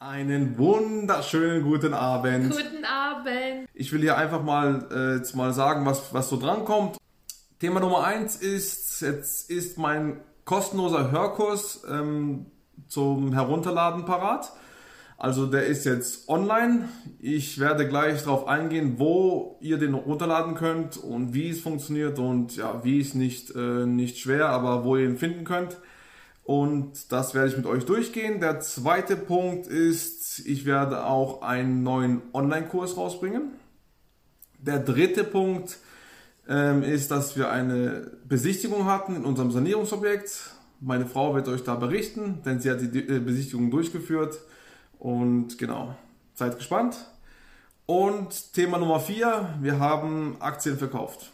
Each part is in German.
Einen wunderschönen guten Abend. Guten Abend. Ich will hier einfach mal äh, jetzt mal sagen, was, was so drankommt. Thema Nummer eins ist, jetzt ist mein kostenloser Hörkurs ähm, zum Herunterladen parat. Also der ist jetzt online. Ich werde gleich darauf eingehen, wo ihr den runterladen könnt und wie es funktioniert und ja, wie es nicht, äh, nicht schwer, aber wo ihr ihn finden könnt. Und das werde ich mit euch durchgehen. Der zweite Punkt ist, ich werde auch einen neuen Online-Kurs rausbringen. Der dritte Punkt ähm, ist, dass wir eine Besichtigung hatten in unserem Sanierungsobjekt. Meine Frau wird euch da berichten, denn sie hat die äh, Besichtigung durchgeführt. Und genau, seid gespannt. Und Thema Nummer vier, wir haben Aktien verkauft.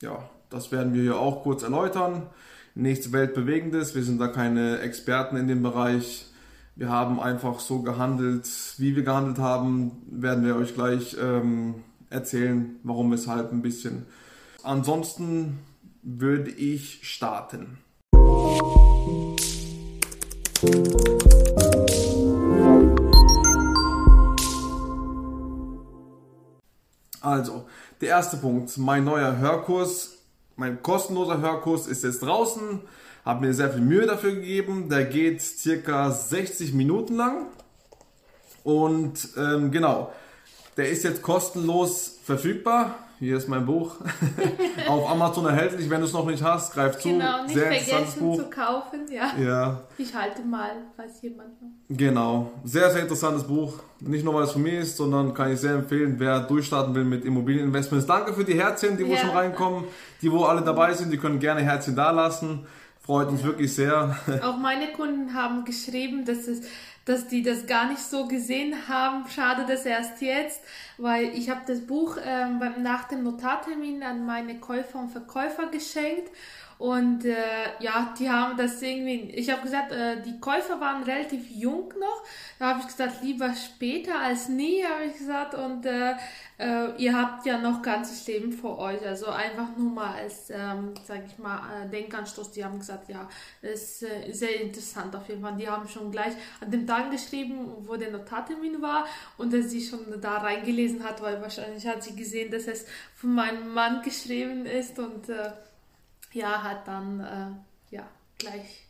Ja, das werden wir hier auch kurz erläutern nichts Weltbewegendes. Wir sind da keine Experten in dem Bereich. Wir haben einfach so gehandelt, wie wir gehandelt haben, werden wir euch gleich ähm, erzählen, warum, weshalb ein bisschen. Ansonsten würde ich starten. Also, der erste Punkt, mein neuer Hörkurs mein kostenloser Hörkurs ist jetzt draußen. Habe mir sehr viel Mühe dafür gegeben. Der geht circa 60 Minuten lang. Und ähm, genau, der ist jetzt kostenlos verfügbar. Hier ist mein Buch. Auf Amazon erhältlich. Wenn du es noch nicht hast, greif zu. Genau, nicht sehr vergessen Buch. zu kaufen. Ja. ja. Ich halte mal, falls jemand noch. Genau. Sehr, sehr interessantes Buch. Nicht nur, weil es von mir ist, sondern kann ich sehr empfehlen, wer durchstarten will mit Immobilieninvestments. Danke für die Herzchen, die wo ja. schon reinkommen. Die, wo alle dabei sind, die können gerne Herzchen da lassen. Freut uns wirklich sehr. Auch meine Kunden haben geschrieben, dass es dass die das gar nicht so gesehen haben. Schade, dass erst jetzt, weil ich habe das Buch ähm, nach dem Notartermin an meine Käufer und Verkäufer geschenkt und äh, ja, die haben das irgendwie, ich habe gesagt, äh, die Käufer waren relativ jung noch. Da habe ich gesagt, lieber später als nie, habe ich gesagt. Und äh, äh, ihr habt ja noch ganzes Leben vor euch. Also einfach nur mal als, ähm, sage ich mal, äh, Denkanstoß. Die haben gesagt, ja, das ist äh, sehr interessant auf jeden Fall. Die haben schon gleich an dem Tag geschrieben, wo der Notartermin war und dass sie schon da reingelesen hat, weil wahrscheinlich hat sie gesehen, dass es von meinem Mann geschrieben ist und ja, hat dann äh, ja, gleich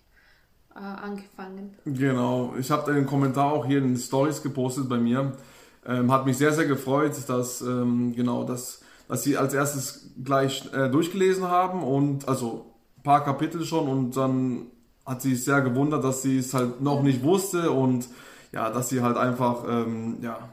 äh, angefangen. Genau, ich habe den Kommentar auch hier in den Stories gepostet bei mir. Ähm, hat mich sehr, sehr gefreut, dass, ähm, genau, dass, dass sie als erstes gleich äh, durchgelesen haben und also ein paar Kapitel schon und dann hat sie sich sehr gewundert, dass sie es halt noch nicht wusste und ja, dass sie halt einfach, ähm, ja,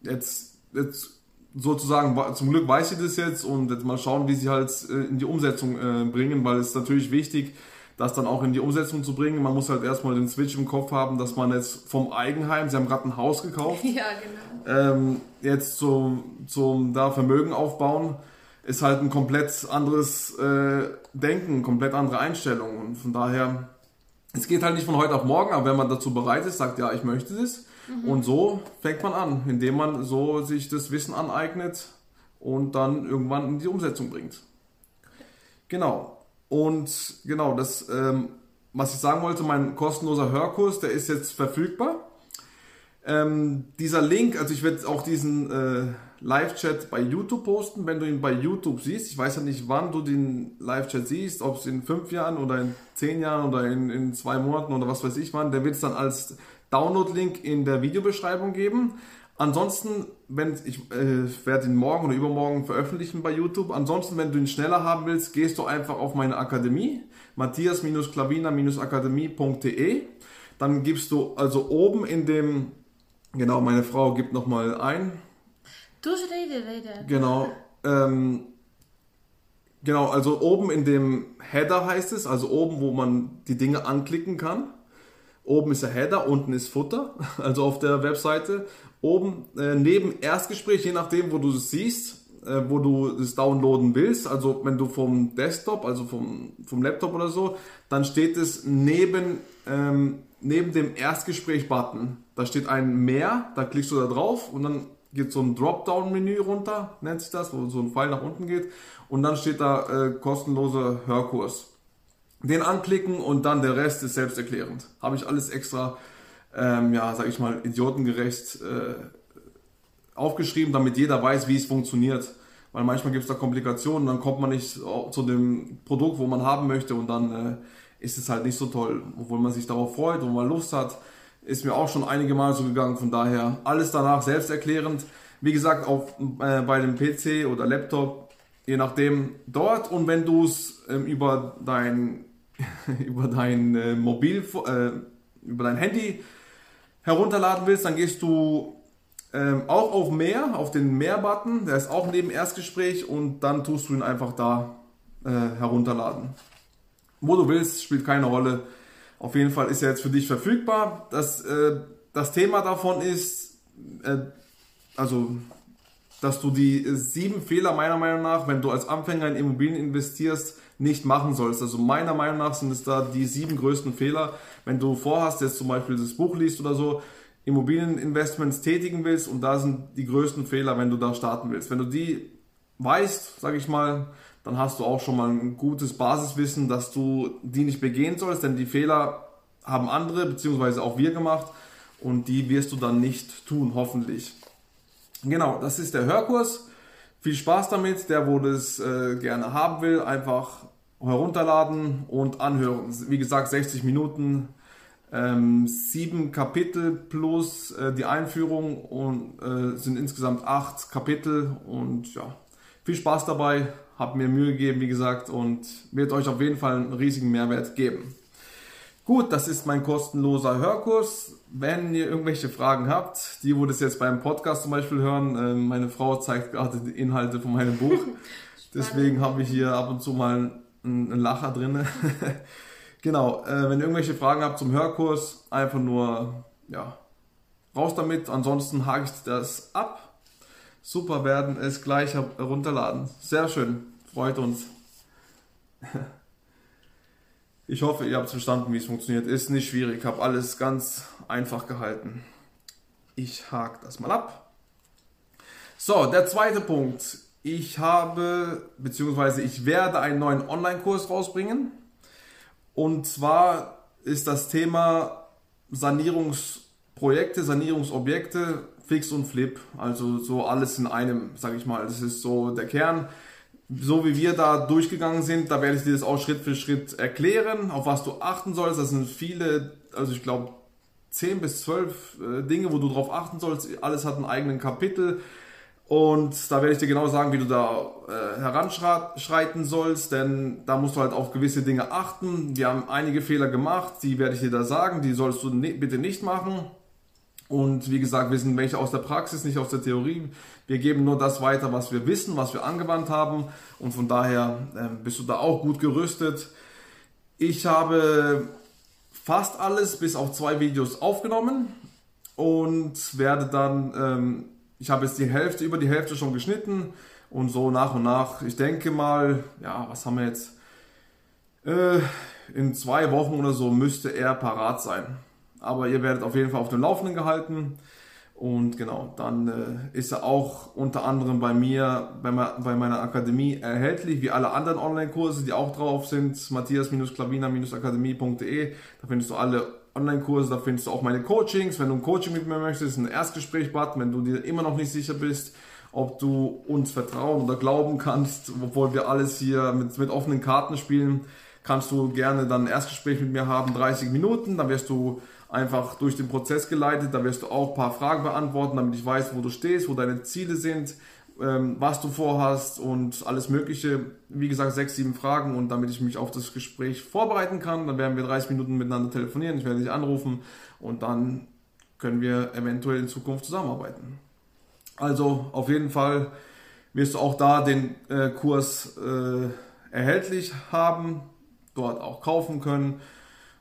jetzt, jetzt sozusagen, zum Glück weiß sie das jetzt und jetzt mal schauen, wie sie halt äh, in die Umsetzung äh, bringen, weil es ist natürlich wichtig, das dann auch in die Umsetzung zu bringen. Man muss halt erstmal den Switch im Kopf haben, dass man jetzt vom Eigenheim, sie haben gerade ein Haus gekauft, ja, genau. ähm, jetzt zum, zum da Vermögen aufbauen, ist halt ein komplett anderes äh, Denken, komplett andere Einstellung und von daher, es geht halt nicht von heute auf morgen, aber wenn man dazu bereit ist, sagt, ja, ich möchte das, Und so fängt man an, indem man so sich das Wissen aneignet und dann irgendwann in die Umsetzung bringt. Genau. Und genau, das, ähm, was ich sagen wollte, mein kostenloser Hörkurs, der ist jetzt verfügbar. Ähm, dieser Link, also ich werde auch diesen äh, Live-Chat bei YouTube posten, wenn du ihn bei YouTube siehst. Ich weiß ja nicht, wann du den Live-Chat siehst, ob es in fünf Jahren oder in zehn Jahren oder in, in zwei Monaten oder was weiß ich wann. Der wird es dann als Download-Link in der Videobeschreibung geben. Ansonsten, wenn ich äh, werde ihn morgen oder übermorgen veröffentlichen bei YouTube. Ansonsten, wenn du ihn schneller haben willst, gehst du einfach auf meine Akademie, matthias-klavina-akademie.de. Dann gibst du also oben in dem, genau, meine Frau gibt nochmal ein. Du rede, rede. Genau, ähm, genau, also oben in dem Header heißt es, also oben, wo man die Dinge anklicken kann. Oben ist der Header, unten ist Futter, also auf der Webseite. Oben äh, neben Erstgespräch, je nachdem, wo du es siehst, äh, wo du es downloaden willst, also wenn du vom Desktop, also vom, vom Laptop oder so, dann steht es neben, ähm, neben dem Erstgespräch-Button. Da steht ein Mehr, da klickst du da drauf und dann geht so ein Dropdown-Menü runter, nennt sich das, wo so ein Pfeil nach unten geht und dann steht da äh, kostenloser Hörkurs den anklicken und dann der Rest ist selbsterklärend. Habe ich alles extra ähm, ja, sag ich mal, idiotengerecht äh, aufgeschrieben, damit jeder weiß, wie es funktioniert. Weil manchmal gibt es da Komplikationen, dann kommt man nicht zu dem Produkt, wo man haben möchte und dann äh, ist es halt nicht so toll, obwohl man sich darauf freut und man Lust hat. Ist mir auch schon einige Mal so gegangen, von daher alles danach selbsterklärend. Wie gesagt, auf, äh, bei dem PC oder Laptop, je nachdem dort und wenn du es ähm, über dein, über dein äh, Mobil, äh, über dein Handy herunterladen willst, dann gehst du ähm, auch auf Mehr, auf den Mehr-Button, der ist auch neben Erstgespräch und dann tust du ihn einfach da äh, herunterladen. Wo du willst, spielt keine Rolle. Auf jeden Fall ist er jetzt für dich verfügbar. Das, äh, das Thema davon ist, äh, also, dass du die sieben Fehler meiner Meinung nach, wenn du als Anfänger in Immobilien investierst, nicht machen sollst. Also meiner Meinung nach sind es da die sieben größten Fehler. Wenn du vorhast, jetzt zum Beispiel das Buch liest oder so, Immobilieninvestments tätigen willst und da sind die größten Fehler, wenn du da starten willst. Wenn du die weißt, sage ich mal, dann hast du auch schon mal ein gutes Basiswissen, dass du die nicht begehen sollst, denn die Fehler haben andere beziehungsweise auch wir gemacht und die wirst du dann nicht tun, hoffentlich. Genau, das ist der Hörkurs. Viel Spaß damit. Der, wo das äh, gerne haben will, einfach herunterladen und anhören. Wie gesagt, 60 Minuten, ähm, sieben Kapitel plus äh, die Einführung und äh, sind insgesamt acht Kapitel und ja, viel Spaß dabei habe mir Mühe gegeben, wie gesagt, und wird euch auf jeden Fall einen riesigen Mehrwert geben. Gut, das ist mein kostenloser Hörkurs. Wenn ihr irgendwelche Fragen habt, die, wo das jetzt beim Podcast zum Beispiel hören, äh, meine Frau zeigt gerade die Inhalte von meinem Buch. Deswegen habe ich hier ab und zu mal einen Lacher drin. genau, äh, wenn ihr irgendwelche Fragen habt zum Hörkurs, einfach nur, ja, raus damit. Ansonsten hake ich das ab. Super, werden es gleich herunterladen. Sehr schön. Freut uns. Ich hoffe, ihr habt verstanden, wie es funktioniert. Ist nicht schwierig. Ich habe alles ganz einfach gehalten. Ich hake das mal ab. So, der zweite Punkt. Ich habe, beziehungsweise ich werde einen neuen Online-Kurs rausbringen. Und zwar ist das Thema Sanierungsprojekte, Sanierungsobjekte, Fix und Flip. Also so alles in einem, sage ich mal. Das ist so der Kern so wie wir da durchgegangen sind, da werde ich dir das auch Schritt für Schritt erklären, auf was du achten sollst. Das sind viele, also ich glaube 10 bis 12 äh, Dinge, wo du drauf achten sollst. Alles hat einen eigenen Kapitel. Und da werde ich dir genau sagen, wie du da äh, heranschreiten sollst, denn da musst du halt auf gewisse Dinge achten. Wir haben einige Fehler gemacht, die werde ich dir da sagen, die sollst du ne bitte nicht machen. Und wie gesagt, wir sind welche aus der Praxis, nicht aus der Theorie. Wir geben nur das weiter, was wir wissen, was wir angewandt haben. Und von daher äh, bist du da auch gut gerüstet. Ich habe fast alles bis auf zwei Videos aufgenommen und werde dann, ähm, ich habe jetzt die Hälfte, über die Hälfte schon geschnitten und so nach und nach. Ich denke mal, ja, was haben wir jetzt? Äh, in zwei Wochen oder so müsste er parat sein. Aber ihr werdet auf jeden Fall auf dem Laufenden gehalten. Und genau, dann äh, ist er auch unter anderem bei mir, bei, bei meiner Akademie erhältlich, wie alle anderen Online-Kurse, die auch drauf sind. Matthias-Klavina-akademie.de. Da findest du alle Online-Kurse, da findest du auch meine Coachings. Wenn du ein Coaching mit mir möchtest, ein Erstgespräch-Button, wenn du dir immer noch nicht sicher bist, ob du uns vertrauen oder glauben kannst, obwohl wir alles hier mit, mit offenen Karten spielen, kannst du gerne dann ein Erstgespräch mit mir haben, 30 Minuten, dann wirst du einfach durch den Prozess geleitet. Da wirst du auch ein paar Fragen beantworten, damit ich weiß, wo du stehst, wo deine Ziele sind, ähm, was du vorhast und alles Mögliche. Wie gesagt, sechs, sieben Fragen und damit ich mich auf das Gespräch vorbereiten kann, dann werden wir 30 Minuten miteinander telefonieren. Ich werde dich anrufen und dann können wir eventuell in Zukunft zusammenarbeiten. Also auf jeden Fall wirst du auch da den äh, Kurs äh, erhältlich haben, dort auch kaufen können.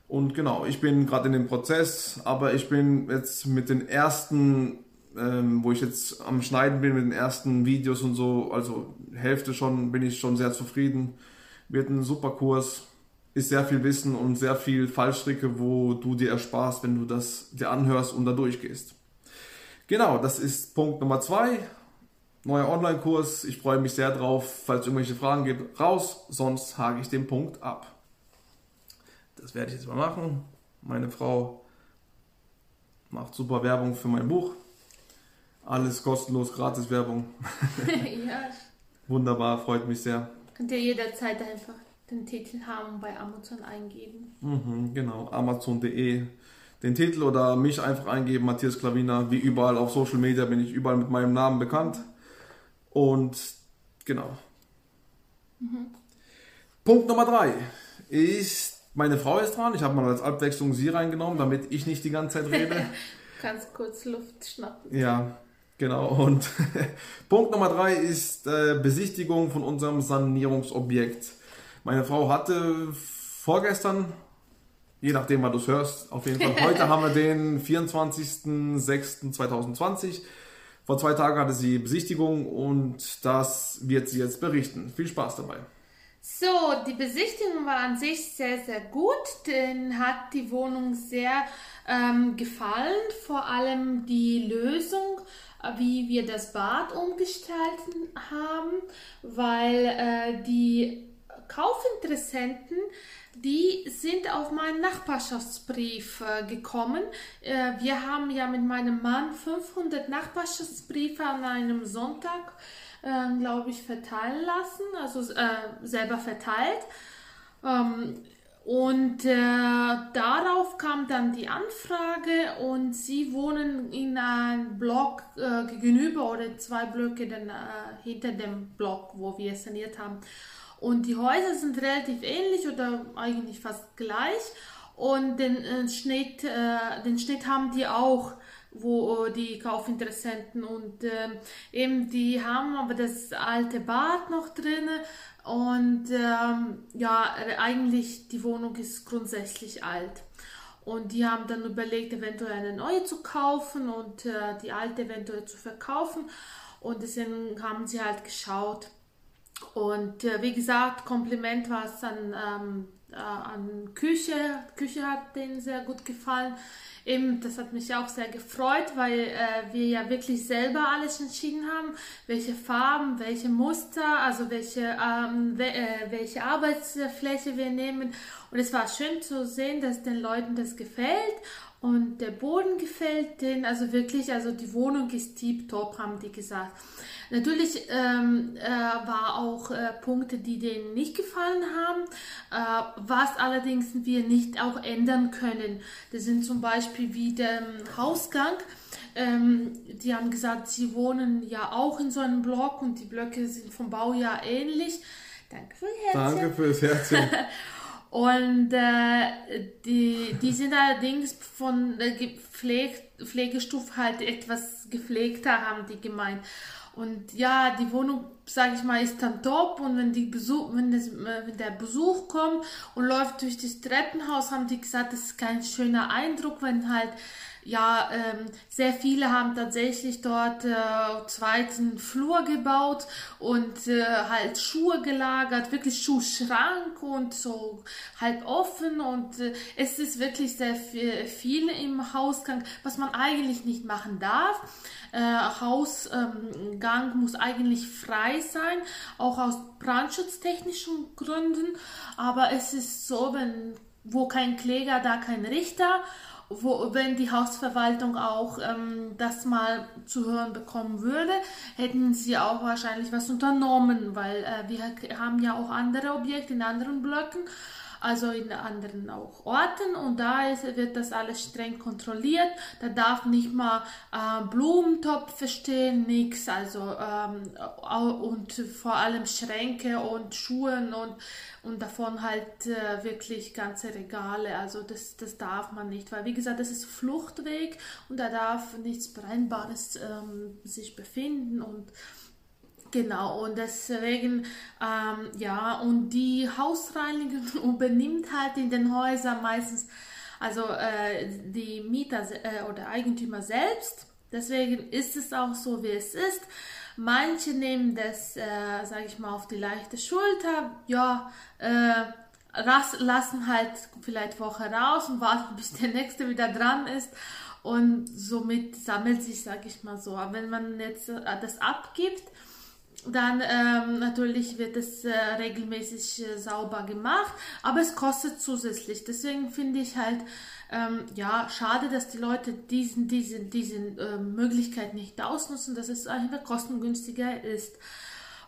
Und genau, ich bin gerade in dem Prozess, aber ich bin jetzt mit den ersten, ähm, wo ich jetzt am Schneiden bin, mit den ersten Videos und so, also Hälfte schon, bin ich schon sehr zufrieden. Wird ein super Kurs, ist sehr viel Wissen und sehr viel Fallstricke, wo du dir ersparst, wenn du das dir anhörst und da durchgehst. Genau, das ist Punkt Nummer zwei. Neuer Online-Kurs. Ich freue mich sehr drauf. Falls es irgendwelche Fragen gibt, raus. Sonst hake ich den Punkt ab. Das werde ich jetzt mal machen. Meine Frau macht super Werbung für mein Buch. Alles kostenlos, gratis Werbung. ja. Wunderbar, freut mich sehr. Könnt ihr jederzeit einfach den Titel haben bei Amazon eingeben. Mhm, genau, amazon.de den Titel oder mich einfach eingeben, Matthias Klavina. Wie überall auf Social Media bin ich überall mit meinem Namen bekannt. Und genau. Mhm. Punkt Nummer drei ist, meine Frau ist dran. Ich habe mal als Abwechslung sie reingenommen, damit ich nicht die ganze Zeit rede. Ganz kurz Luft schnappen. Ja, genau. Und Punkt Nummer drei ist äh, Besichtigung von unserem Sanierungsobjekt. Meine Frau hatte vorgestern Je nachdem, wann du es hörst. Auf jeden Fall. Heute haben wir den 24.06.2020. Vor zwei Tagen hatte sie Besichtigung und das wird sie jetzt berichten. Viel Spaß dabei. So, die Besichtigung war an sich sehr, sehr gut. Den hat die Wohnung sehr ähm, gefallen. Vor allem die Lösung, wie wir das Bad umgestalten haben, weil äh, die Kaufinteressenten die sind auf meinen Nachbarschaftsbrief äh, gekommen. Äh, wir haben ja mit meinem Mann 500 Nachbarschaftsbriefe an einem Sonntag, äh, glaube ich, verteilen lassen, also äh, selber verteilt. Ähm, und äh, darauf kam dann die Anfrage und sie wohnen in einem Block äh, gegenüber oder zwei Blöcke dann, hinter dem Block, wo wir saniert haben. Und die Häuser sind relativ ähnlich oder eigentlich fast gleich. Und den äh, Schnitt, äh, den Schnitt haben die auch, wo äh, die Kaufinteressenten und äh, eben die haben aber das alte Bad noch drin und ähm, ja, eigentlich die Wohnung ist grundsätzlich alt. Und die haben dann überlegt, eventuell eine neue zu kaufen und äh, die alte eventuell zu verkaufen. Und deswegen haben sie halt geschaut, und äh, wie gesagt, Kompliment war es an, ähm, äh, an Küche. Küche hat denen sehr gut gefallen. Eben, das hat mich auch sehr gefreut, weil äh, wir ja wirklich selber alles entschieden haben, welche Farben, welche Muster, also welche, ähm, we äh, welche Arbeitsfläche wir nehmen. Und es war schön zu sehen, dass den Leuten das gefällt und der Boden gefällt denen. Also wirklich, also die Wohnung ist tiptop, haben die gesagt. Natürlich ähm, äh, war auch äh, Punkte, die denen nicht gefallen haben, äh, was allerdings wir nicht auch ändern können. Das sind zum Beispiel wie der Hausgang. Ähm, die haben gesagt, sie wohnen ja auch in so einem Block und die Blöcke sind vom Baujahr ähnlich. Danke für Herzchen. Danke fürs Herzchen. Und äh, die, die sind allerdings von der Pfleg Pflegestufe halt etwas gepflegter, haben die gemeint. Und ja, die Wohnung, sage ich mal, ist dann top. Und wenn, die Besuch, wenn, das, wenn der Besuch kommt und läuft durch das Treppenhaus, haben die gesagt, das ist kein schöner Eindruck, wenn halt ja, ähm, sehr viele haben tatsächlich dort äh, zweiten Flur gebaut und äh, halt Schuhe gelagert, wirklich Schuhschrank und so halb offen und äh, es ist wirklich sehr viel im Hausgang, was man eigentlich nicht machen darf. Äh, Hausgang ähm, muss eigentlich frei sein, auch aus brandschutztechnischen Gründen, aber es ist so, wenn wo kein Kläger, da kein Richter wo, wenn die Hausverwaltung auch ähm, das mal zu hören bekommen würde, hätten sie auch wahrscheinlich was unternommen, weil äh, wir haben ja auch andere Objekte in anderen Blöcken also in anderen auch Orten. Und da ist, wird das alles streng kontrolliert. Da darf nicht mal äh, Blumentopf stehen, nichts, also ähm, und vor allem Schränke und Schuhen und, und davon halt äh, wirklich ganze Regale, also das, das darf man nicht, weil wie gesagt, das ist Fluchtweg und da darf nichts Brennbares ähm, sich befinden. Und Genau, und deswegen, ähm, ja, und die Hausreinigung übernimmt halt in den Häusern meistens, also äh, die Mieter äh, oder Eigentümer selbst. Deswegen ist es auch so, wie es ist. Manche nehmen das, äh, sage ich mal, auf die leichte Schulter, ja, äh, lassen halt vielleicht Woche raus und warten, bis der nächste wieder dran ist. Und somit sammelt sich, sage ich mal so. Aber wenn man jetzt äh, das abgibt, dann ähm, natürlich wird es äh, regelmäßig äh, sauber gemacht, aber es kostet zusätzlich. Deswegen finde ich halt, ähm, ja, schade, dass die Leute diesen, diese, diese äh, Möglichkeit nicht ausnutzen, dass es einfach kostengünstiger ist.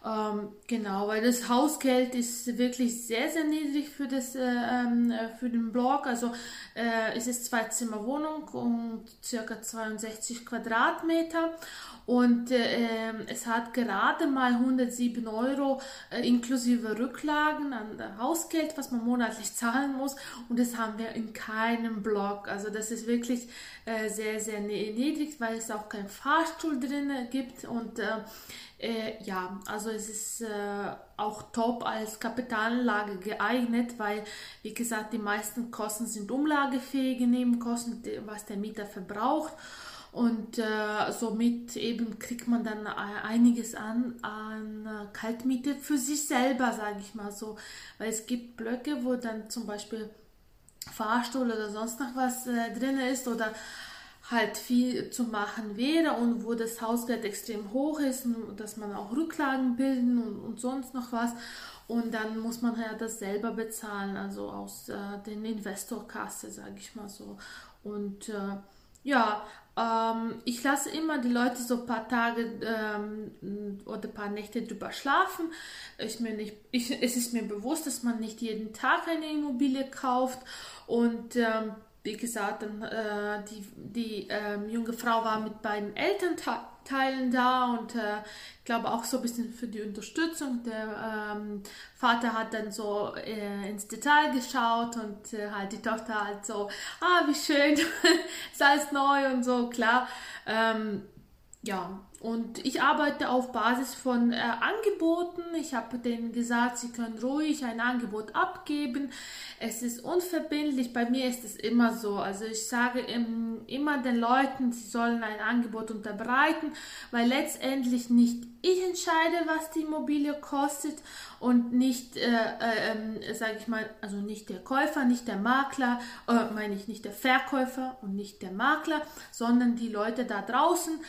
Ähm, genau, weil das Hausgeld ist wirklich sehr, sehr niedrig für, das, äh, ähm, äh, für den Blog. Also äh, es ist zwei Zimmer Wohnung und circa 62 Quadratmeter und äh, ähm, es hat gerade mal 107 Euro äh, inklusive Rücklagen an Hausgeld, was man monatlich zahlen muss und das haben wir in keinem Blog. Also das ist wirklich äh, sehr, sehr niedrig, weil es auch keinen Fahrstuhl drin gibt und äh, äh, ja, also es ist äh, auch top als Kapitalanlage geeignet, weil, wie gesagt, die meisten Kosten sind umlagefähige Nebenkosten, was der Mieter verbraucht. Und äh, somit eben kriegt man dann einiges an, an Kaltmiete für sich selber, sage ich mal so. Weil es gibt Blöcke, wo dann zum Beispiel Fahrstuhl oder sonst noch was äh, drin ist oder halt viel zu machen wäre und wo das Hausgeld extrem hoch ist, dass man auch Rücklagen bilden und, und sonst noch was. Und dann muss man ja das selber bezahlen, also aus äh, den Investorkasse, sage ich mal so. Und äh, ja, ähm, ich lasse immer die Leute so ein paar Tage ähm, oder ein paar Nächte drüber schlafen. Ich mir nicht, ich, es ist mir bewusst, dass man nicht jeden Tag eine Immobilie kauft und ähm, wie gesagt, äh, die, die ähm, junge Frau war mit beiden Elternteilen da und äh, ich glaube auch so ein bisschen für die Unterstützung. Der ähm, Vater hat dann so äh, ins Detail geschaut und äh, halt die Tochter halt so, ah, wie schön, ist alles neu und so, klar. Ähm, ja, und ich arbeite auf Basis von äh, Angeboten. Ich habe denen gesagt, sie können ruhig ein Angebot abgeben. Es ist unverbindlich. Bei mir ist es immer so. Also ich sage im, immer den Leuten, sie sollen ein Angebot unterbreiten, weil letztendlich nicht ich entscheide, was die Immobilie kostet und nicht, äh, äh, sage ich mal, also nicht der Käufer, nicht der Makler, äh, meine ich nicht der Verkäufer und nicht der Makler, sondern die Leute da draußen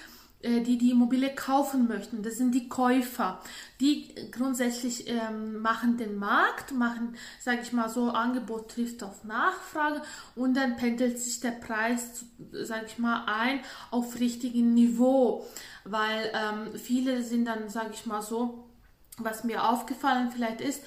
die die Immobilie kaufen möchten. Das sind die Käufer. Die grundsätzlich ähm, machen den Markt, machen, sage ich mal so, Angebot trifft auf Nachfrage und dann pendelt sich der Preis, sage ich mal, ein auf richtigem Niveau, weil ähm, viele sind dann, sage ich mal so, was mir aufgefallen vielleicht ist,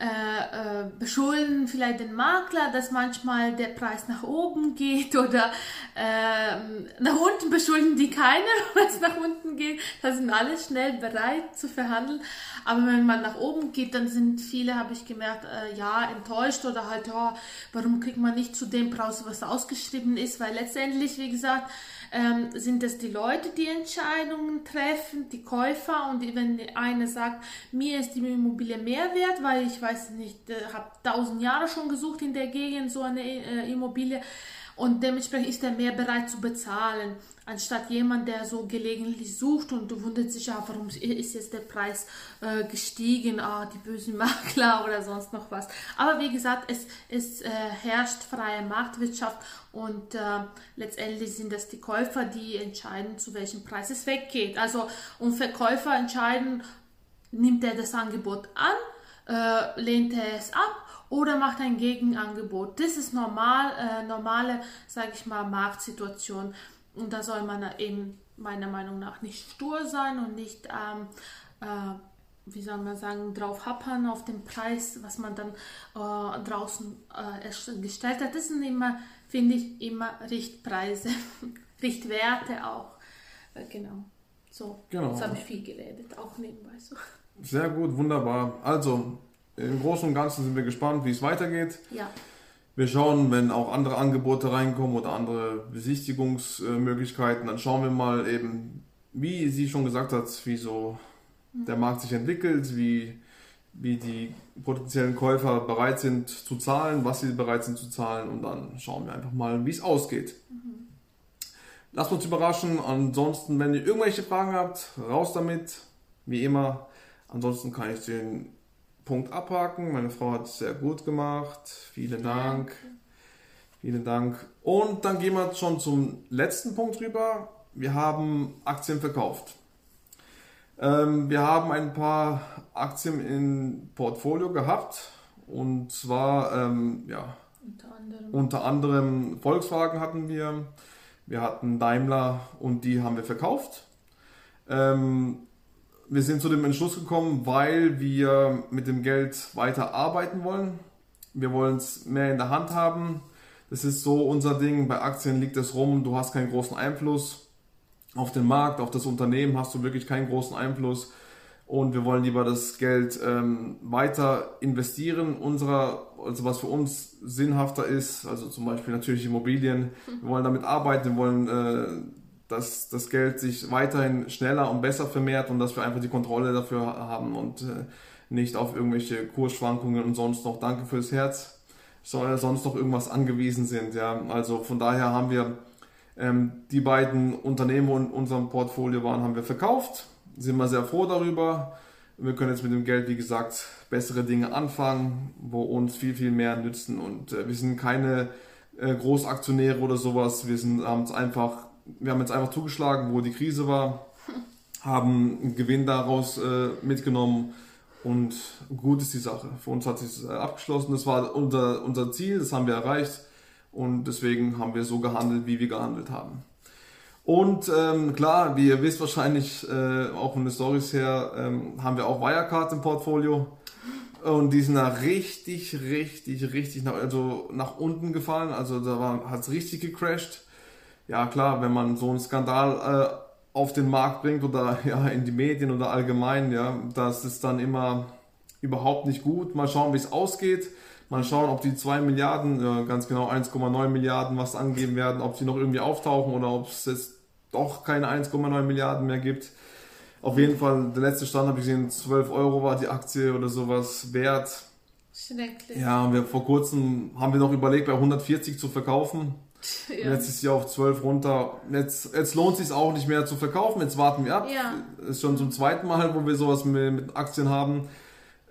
äh, äh, beschulden vielleicht den Makler, dass manchmal der Preis nach oben geht oder äh, nach unten beschulden die keiner, was nach unten geht. Da sind alle schnell bereit zu verhandeln. Aber wenn man nach oben geht, dann sind viele, habe ich gemerkt, äh, ja, enttäuscht oder halt, oh, warum kriegt man nicht zu dem Preis, was ausgeschrieben ist? Weil letztendlich, wie gesagt, ähm, sind es die Leute, die Entscheidungen treffen, die Käufer? Und wenn einer sagt, mir ist die Immobilie mehr wert, weil ich weiß nicht, äh, habe tausend Jahre schon gesucht in der Gegend so eine äh, Immobilie und dementsprechend ist er mehr bereit zu bezahlen, anstatt jemand, der so gelegentlich sucht und wundert sich, ja, warum ist jetzt der Preis äh, gestiegen, ah, die bösen Makler oder sonst noch was. Aber wie gesagt, es, es äh, herrscht freie Marktwirtschaft und äh, letztendlich sind das die Käufer, die entscheiden, zu welchem Preis es weggeht. Also und Verkäufer entscheiden, nimmt er das Angebot an, äh, lehnt er es ab oder macht ein Gegenangebot. Das ist normal, äh, normale, sage ich mal, Marktsituation. Und da soll man eben meiner Meinung nach nicht stur sein und nicht, ähm, äh, wie soll man sagen, drauf happern auf den Preis, was man dann äh, draußen äh, gestellt hat. Das sind immer, finde ich, immer Richtpreise, Richtwerte auch. Äh, genau. So, genau. jetzt habe ich viel geredet, auch nebenbei so. Sehr gut, wunderbar. Also, im Großen und Ganzen sind wir gespannt, wie es weitergeht. Ja. Wir schauen, wenn auch andere Angebote reinkommen oder andere Besichtigungsmöglichkeiten, dann schauen wir mal eben, wie sie schon gesagt hat, wie so mhm. der Markt sich entwickelt, wie, wie die potenziellen Käufer bereit sind zu zahlen, was sie bereit sind zu zahlen und dann schauen wir einfach mal, wie es ausgeht. Mhm. Lasst uns überraschen. Ansonsten, wenn ihr irgendwelche Fragen habt, raus damit. Wie immer. Ansonsten kann ich den Punkt abhaken. Meine Frau hat es sehr gut gemacht. Vielen Dank. Vielen Dank. Und dann gehen wir schon zum letzten Punkt rüber. Wir haben Aktien verkauft. Ähm, wir haben ein paar Aktien im Portfolio gehabt. Und zwar, ähm, ja. Unter anderem. Unter anderem Volkswagen hatten wir, wir hatten Daimler und die haben wir verkauft. Ähm, wir sind zu dem Entschluss gekommen, weil wir mit dem Geld weiter arbeiten wollen. Wir wollen es mehr in der Hand haben. Das ist so unser Ding. Bei Aktien liegt es rum, du hast keinen großen Einfluss auf den Markt, auf das Unternehmen hast du wirklich keinen großen Einfluss. Und wir wollen lieber das Geld ähm, weiter investieren, unserer, also was für uns sinnhafter ist, also zum Beispiel natürlich Immobilien. Wir wollen damit arbeiten, wir wollen, äh, dass das Geld sich weiterhin schneller und besser vermehrt und dass wir einfach die Kontrolle dafür haben und äh, nicht auf irgendwelche Kursschwankungen und sonst noch, danke fürs Herz, sonst noch irgendwas angewiesen sind. Ja, also von daher haben wir ähm, die beiden Unternehmen in unserem Portfolio waren, haben wir verkauft. Sind wir sehr froh darüber. Wir können jetzt mit dem Geld, wie gesagt, bessere Dinge anfangen, wo uns viel, viel mehr nützen. Und äh, wir sind keine äh, Großaktionäre oder sowas. Wir sind, haben einfach, wir haben jetzt einfach zugeschlagen, wo die Krise war, haben einen Gewinn daraus äh, mitgenommen und gut ist die Sache. Für uns hat es abgeschlossen. Das war unser, unser Ziel, das haben wir erreicht. Und deswegen haben wir so gehandelt, wie wir gehandelt haben. Und ähm, klar, wie ihr wisst wahrscheinlich, äh, auch von den Stories her, ähm, haben wir auch Wirecard im Portfolio. Und die sind da richtig, richtig, richtig nach, also nach unten gefallen. Also da hat es richtig gecrashed. Ja klar, wenn man so einen Skandal äh, auf den Markt bringt oder ja, in die Medien oder allgemein, ja, das ist dann immer überhaupt nicht gut. Mal schauen, wie es ausgeht. Mal schauen, ob die 2 Milliarden, äh, ganz genau 1,9 Milliarden, was angeben werden, ob sie noch irgendwie auftauchen oder ob es jetzt doch keine 1,9 Milliarden mehr gibt. Auf jeden Fall, der letzte Stand habe ich gesehen, 12 Euro war die Aktie oder sowas wert. Schrecklich. Ja, wir vor kurzem haben wir noch überlegt, bei 140 zu verkaufen. Ja. Jetzt ist sie auf 12 runter. Jetzt, jetzt lohnt es sich auch nicht mehr zu verkaufen. Jetzt warten wir ab. Ja. Ist schon zum zweiten Mal, wo wir sowas mit, mit Aktien haben.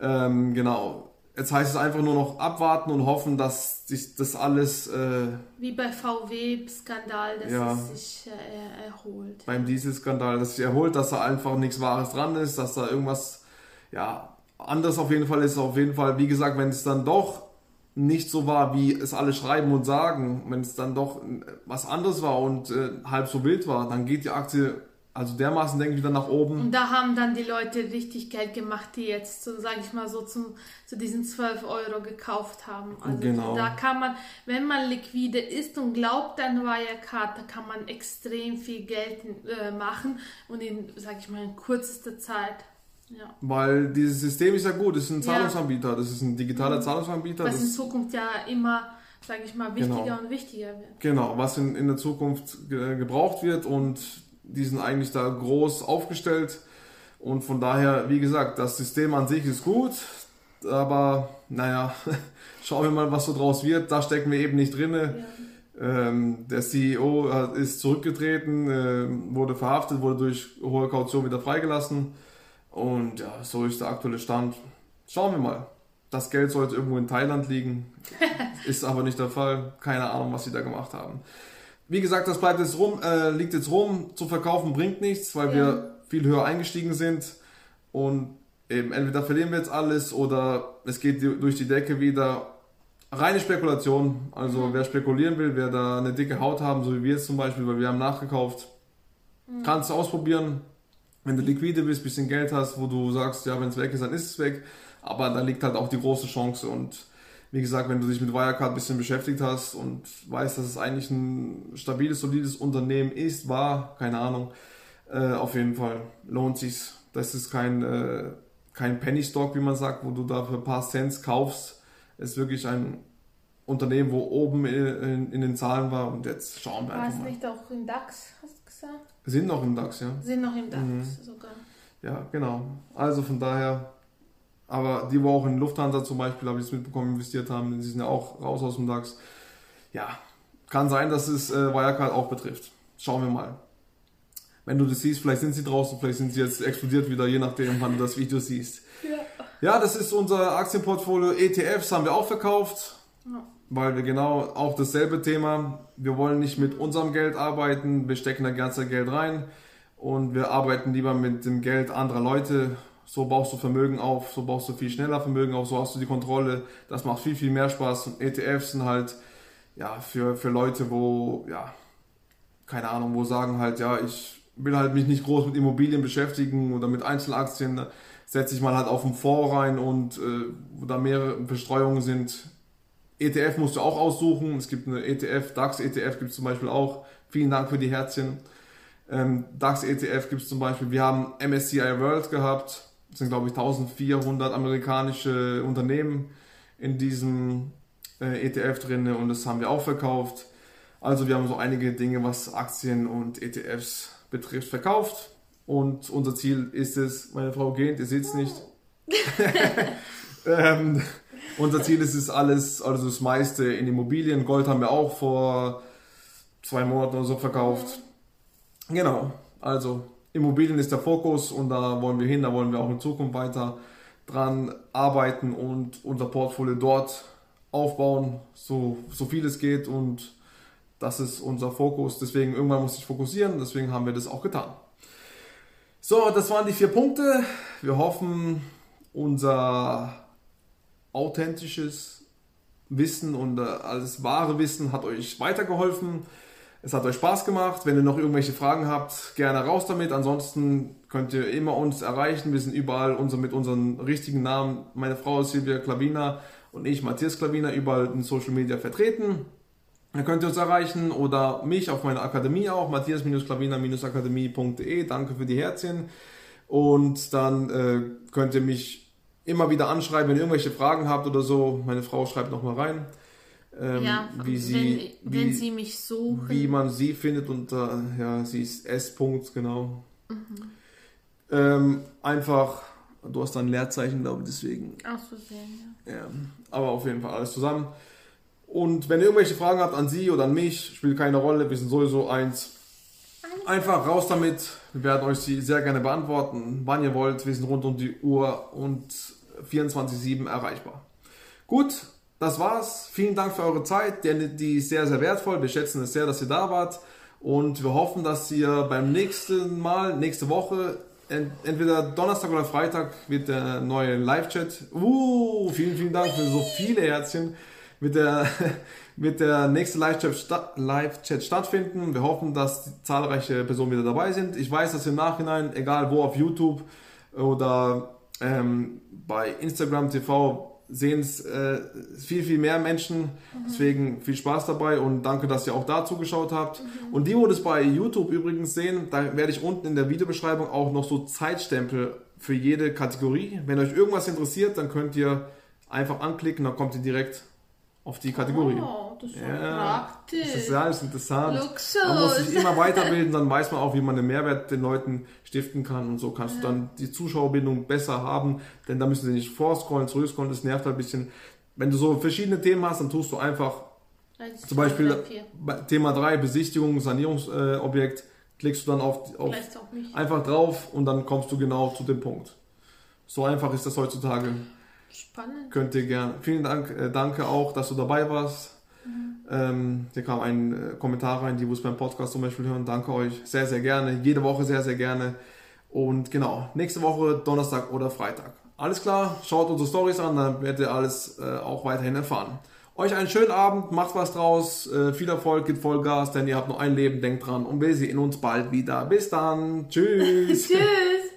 Ähm, genau. Jetzt heißt es einfach nur noch abwarten und hoffen, dass sich das alles. Äh, Wie bei VW-Skandal, dass Ja. es sich äh, erholt. beim Dieselskandal, dass sich erholt, dass da einfach nichts Wahres dran ist, dass da irgendwas, ja, anders auf jeden Fall ist. Auf jeden Fall, wie gesagt, wenn es dann doch nicht so war, wie es alle schreiben und sagen, wenn es dann doch äh, was anderes war und äh, halb so wild war, dann geht die Aktie also dermaßen, denke ich, wieder nach oben. Und da haben dann die Leute richtig Geld gemacht, die jetzt, so, sag ich mal, so zum, zu diesen 12 Euro gekauft haben. Also Genau. da kann man, wenn man liquide ist und glaubt an Wirecard, da kann man extrem viel Geld äh, machen und in, sag ich mal, in kürzester Zeit. Ja. Weil dieses System ist ja gut, das ist ein. Zahlungsanbieter, das ist ein digitaler Zahlungsanbieter. Was in Zukunft ja immer, sag ich mal, wichtiger Genau. und wichtiger wird. genau, was in, in der Zukunft ge gebraucht wird und die sind eigentlich da groß aufgestellt. Und von daher, wie gesagt, das System an sich ist gut, aber naja, schauen wir mal, was so draus wird. Da stecken wir eben nicht drinne. Ja. Ähm, der CEO ist zurückgetreten, ähm, wurde verhaftet, wurde durch hohe Kaution wieder freigelassen. Und ja, so ist der aktuelle Stand. Schauen wir mal. Das Geld sollte irgendwo in Thailand liegen. ist aber nicht der Fall. Keine Ahnung, was sie da gemacht haben. Wie gesagt, das bleibt jetzt rum, äh, liegt jetzt rum. Zu verkaufen bringt nichts, weil Ja. wir viel höher eingestiegen sind. Und eben entweder verlieren wir jetzt alles oder es geht durch die Decke wieder. Reine Spekulation. Also wer spekulieren will, wer da eine dicke Haut haben, so wie wir jetzt zum Beispiel, weil wir haben nachgekauft, kannst du ausprobieren. Wenn du liquide bist, bisschen Geld hast, wo du sagst, ja, wenn es weg ist, dann ist es weg. Aber da liegt halt auch die große Chance. Und wie gesagt, wenn du dich mit Wirecard ein bisschen beschäftigt hast und weißt, dass es eigentlich ein stabiles, solides Unternehmen ist, war, keine Ahnung, äh, auf jeden Fall lohnt sich's. Das ist kein, äh, kein Penny Stock, wie man sagt, wo du da für ein paar Cents kaufst. Es ist wirklich ein Unternehmen, wo oben in, in, in den Zahlen war und jetzt schauen wir War es einfach mal. nicht auch im DAX, hast gesagt? Sind noch im DAX, ja. Sind noch im DAX Mhm. sogar. Ja, genau. Also von daher, aber die, wo auch in Lufthansa zum Beispiel, habe ich es mitbekommen, investiert haben, die sind ja auch raus aus dem DAX. Ja, kann sein, dass es äh, Wirecard auch betrifft. Schauen wir mal. Wenn du das siehst, vielleicht sind sie draußen, vielleicht sind sie jetzt explodiert wieder, je nachdem, wann du das Video siehst. Ja. Ja, das ist unser Aktienportfolio. ETFs haben wir auch verkauft, Ja. Weil wir genau auch dasselbe Thema. Wir wollen nicht mit unserem Geld arbeiten, wir stecken da ganze Geld rein und wir arbeiten lieber mit dem Geld anderer Leute, so baust du Vermögen auf, so baust du viel schneller Vermögen auf, so hast du die Kontrolle. Das macht viel, viel mehr Spaß. Und ETFs sind halt ja, für, für Leute, wo, ja, keine Ahnung, wo sagen halt, ja, ich will halt mich nicht groß mit Immobilien beschäftigen oder mit Einzelaktien, setze ich mal halt auf den Fonds rein und äh, wo da mehrere Bestreuungen sind. ETF musst du auch aussuchen. Es gibt eine ETF, DAX ETF gibt es zum Beispiel auch. Vielen Dank für die Herzchen. Ähm, DAX ETF gibt es zum Beispiel. Wir haben MSCI World gehabt. Das sind glaube ich 1400 amerikanische Unternehmen in diesem äh, ETF drin und das haben wir auch verkauft. Also wir haben so einige Dinge, was Aktien und ETFs betrifft, verkauft. Und unser Ziel ist es, meine Frau geht, ihr seht es nicht. ähm, unser Ziel ist es alles, also das meiste in Immobilien. Gold haben wir auch vor zwei Monaten oder so verkauft. Genau, also Immobilien ist der Fokus und da wollen wir hin, da wollen wir auch in Zukunft weiter dran arbeiten und unser Portfolio dort aufbauen, so, so viel es geht und das ist unser Fokus. Deswegen irgendwann muss ich fokussieren, deswegen haben wir das auch getan. So, das waren die vier Punkte. Wir hoffen, unser authentisches Wissen und äh, alles wahre Wissen hat euch weitergeholfen. Es hat euch Spaß gemacht. Wenn ihr noch irgendwelche Fragen habt, gerne raus damit. Ansonsten könnt ihr immer uns erreichen. Wir sind überall unser, mit unseren richtigen Namen. Meine Frau ist Silvia Klavina und ich, Matthias Klavina, überall in Social Media vertreten. Dann könnt ihr uns erreichen oder mich auf meiner Akademie auch, matthias-klavina-akademie.de. Danke für die Herzchen. Und dann äh, könnt ihr mich immer wieder anschreiben, wenn ihr irgendwelche Fragen habt oder so. Meine Frau schreibt nochmal rein. Ähm, ja, wie sie, wenn, wie, wenn sie mich suchen. Wie man sie findet und äh, ja, sie ist S. -Punkt, genau. Mhm. Ähm, einfach, du hast da ein Leerzeichen, glaube ich, deswegen. Aus Versehen, ja. ja. Aber auf jeden Fall alles zusammen. Und wenn ihr irgendwelche Fragen habt an sie oder an mich, spielt keine Rolle, wir sind sowieso eins. Einfach raus damit. Wir werden euch sie sehr gerne beantworten, wann ihr wollt. Wir sind rund um die Uhr und 24-7 erreichbar. Gut, das war's. Vielen Dank für eure Zeit. Die, die ist sehr, sehr wertvoll. Wir schätzen es sehr, dass ihr da wart. Und wir hoffen, dass ihr beim nächsten Mal, nächste Woche, entweder Donnerstag oder Freitag wird der neue Live-Chat. Uh, vielen, vielen Dank für so viele Herzchen. Mit der, mit der nächste Live-Chat Live stattfinden. Wir hoffen, dass zahlreiche Personen wieder dabei sind. Ich weiß, dass im Nachhinein, egal wo auf YouTube oder ähm, bei Instagram TV, sehen es äh, viel, viel mehr Menschen. Mhm. Deswegen viel Spaß dabei und danke, dass ihr auch da zugeschaut habt. Mhm. Und die, wo das bei YouTube übrigens sehen, da werde ich unten in der Videobeschreibung auch noch so Zeitstempel für jede Kategorie. Wenn euch irgendwas interessiert, dann könnt ihr einfach anklicken, dann kommt ihr direkt auf die Kategorie. Oh, das ist ja, praktisch. Das ist alles interessant. Luxus. Man muss sich immer weiterbilden, dann weiß man auch, wie man den Mehrwert den Leuten stiften kann und so kannst ja. du dann die Zuschauerbindung besser haben, denn da müssen sie nicht vorscrollen, zurückscrollen, das nervt halt ein bisschen. Wenn du so verschiedene Themen hast, dann tust du einfach zum Beispiel Thema 3, Besichtigung, Sanierungsobjekt, klickst du dann auf, auf einfach drauf und dann kommst du genau zu dem Punkt. So einfach ist das heutzutage. Spannend. Könnt ihr gerne. Vielen Dank, äh, danke auch, dass du dabei warst. Mhm. Ähm, hier kam ein äh, Kommentar rein, die es beim Podcast zum Beispiel hören. Danke euch sehr, sehr gerne. Jede Woche sehr, sehr gerne. Und genau, nächste Woche Donnerstag oder Freitag. Alles klar, schaut unsere Stories an, dann werdet ihr alles äh, auch weiterhin erfahren. Euch einen schönen Abend, macht was draus, äh, viel Erfolg, gibt Vollgas, denn ihr habt nur ein Leben, denkt dran und wir sehen uns bald wieder. Bis dann, tschüss. tschüss.